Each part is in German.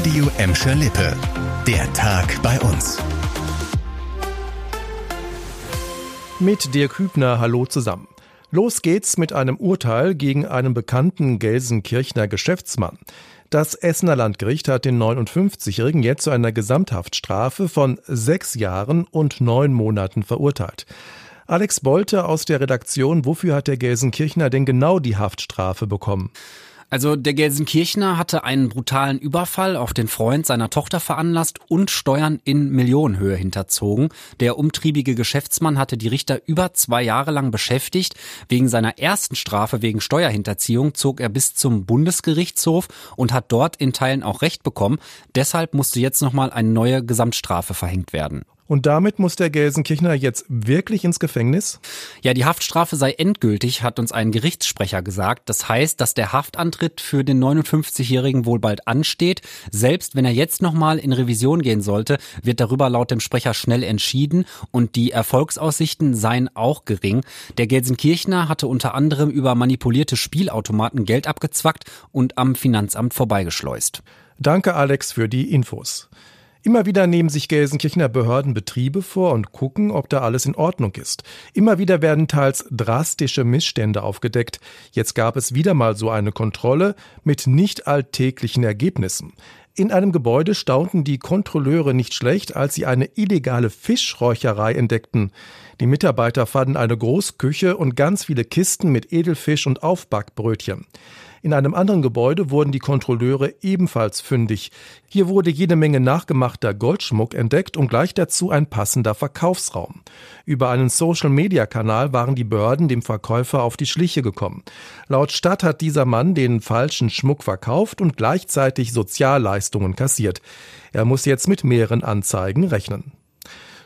Radio Emscher Lippe. Der Tag bei uns. Mit Dirk Hübner, hallo zusammen. Los geht's mit einem Urteil gegen einen bekannten Gelsenkirchner Geschäftsmann. Das Essener Landgericht hat den 59-Jährigen jetzt zu einer Gesamthaftstrafe von sechs Jahren und neun Monaten verurteilt. Alex Bolte aus der Redaktion, wofür hat der Gelsenkirchner denn genau die Haftstrafe bekommen? Also der Gelsenkirchner hatte einen brutalen Überfall auf den Freund seiner Tochter veranlasst und Steuern in Millionenhöhe hinterzogen. Der umtriebige Geschäftsmann hatte die Richter über zwei Jahre lang beschäftigt. Wegen seiner ersten Strafe wegen Steuerhinterziehung zog er bis zum Bundesgerichtshof und hat dort in Teilen auch Recht bekommen. Deshalb musste jetzt nochmal eine neue Gesamtstrafe verhängt werden. Und damit muss der Gelsenkirchner jetzt wirklich ins Gefängnis? Ja, die Haftstrafe sei endgültig, hat uns ein Gerichtssprecher gesagt. Das heißt, dass der Haftantritt für den 59-Jährigen wohl bald ansteht. Selbst wenn er jetzt nochmal in Revision gehen sollte, wird darüber laut dem Sprecher schnell entschieden und die Erfolgsaussichten seien auch gering. Der Gelsenkirchner hatte unter anderem über manipulierte Spielautomaten Geld abgezwackt und am Finanzamt vorbeigeschleust. Danke, Alex, für die Infos. Immer wieder nehmen sich Gelsenkirchener Behörden Betriebe vor und gucken, ob da alles in Ordnung ist. Immer wieder werden teils drastische Missstände aufgedeckt. Jetzt gab es wieder mal so eine Kontrolle mit nicht alltäglichen Ergebnissen. In einem Gebäude staunten die Kontrolleure nicht schlecht, als sie eine illegale Fischräucherei entdeckten. Die Mitarbeiter fanden eine Großküche und ganz viele Kisten mit Edelfisch und Aufbackbrötchen. In einem anderen Gebäude wurden die Kontrolleure ebenfalls fündig. Hier wurde jede Menge nachgemachter Goldschmuck entdeckt und gleich dazu ein passender Verkaufsraum. Über einen Social-Media-Kanal waren die Behörden dem Verkäufer auf die Schliche gekommen. Laut Stadt hat dieser Mann den falschen Schmuck verkauft und gleichzeitig Sozialleistungen kassiert. Er muss jetzt mit mehreren Anzeigen rechnen.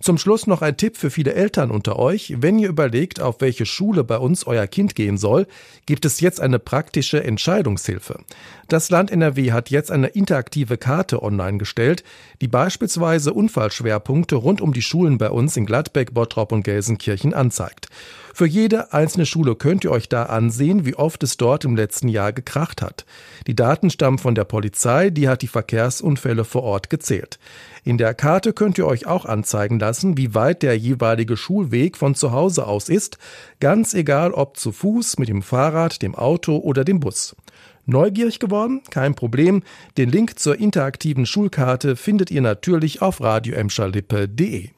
Zum Schluss noch ein Tipp für viele Eltern unter euch. Wenn ihr überlegt, auf welche Schule bei uns euer Kind gehen soll, gibt es jetzt eine praktische Entscheidungshilfe. Das Land NRW hat jetzt eine interaktive Karte online gestellt, die beispielsweise Unfallschwerpunkte rund um die Schulen bei uns in Gladbeck, Bottrop und Gelsenkirchen anzeigt. Für jede einzelne Schule könnt ihr euch da ansehen, wie oft es dort im letzten Jahr gekracht hat. Die Daten stammen von der Polizei, die hat die Verkehrsunfälle vor Ort gezählt. In der Karte könnt ihr euch auch anzeigen lassen, wie weit der jeweilige Schulweg von zu Hause aus ist, ganz egal ob zu Fuß, mit dem Fahrrad, dem Auto oder dem Bus. Neugierig geworden? Kein Problem. Den Link zur interaktiven Schulkarte findet ihr natürlich auf radioemscherlippe.de.